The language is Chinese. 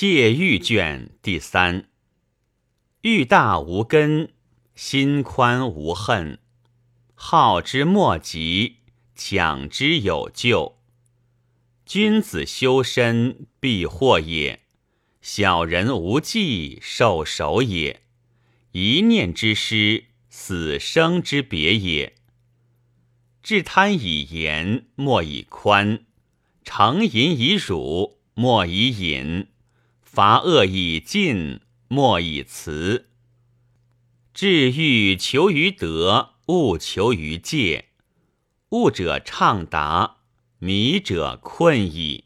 戒欲卷第三。欲大无根，心宽无恨。好之莫及，强之有救。君子修身，必祸也；小人无计，受守也。一念之失，死生之别也。治贪以严，莫以宽；成淫以辱，莫以隐；伐恶以尽，莫以辞。治欲求于德，勿求于戒。悟者畅达，迷者困矣。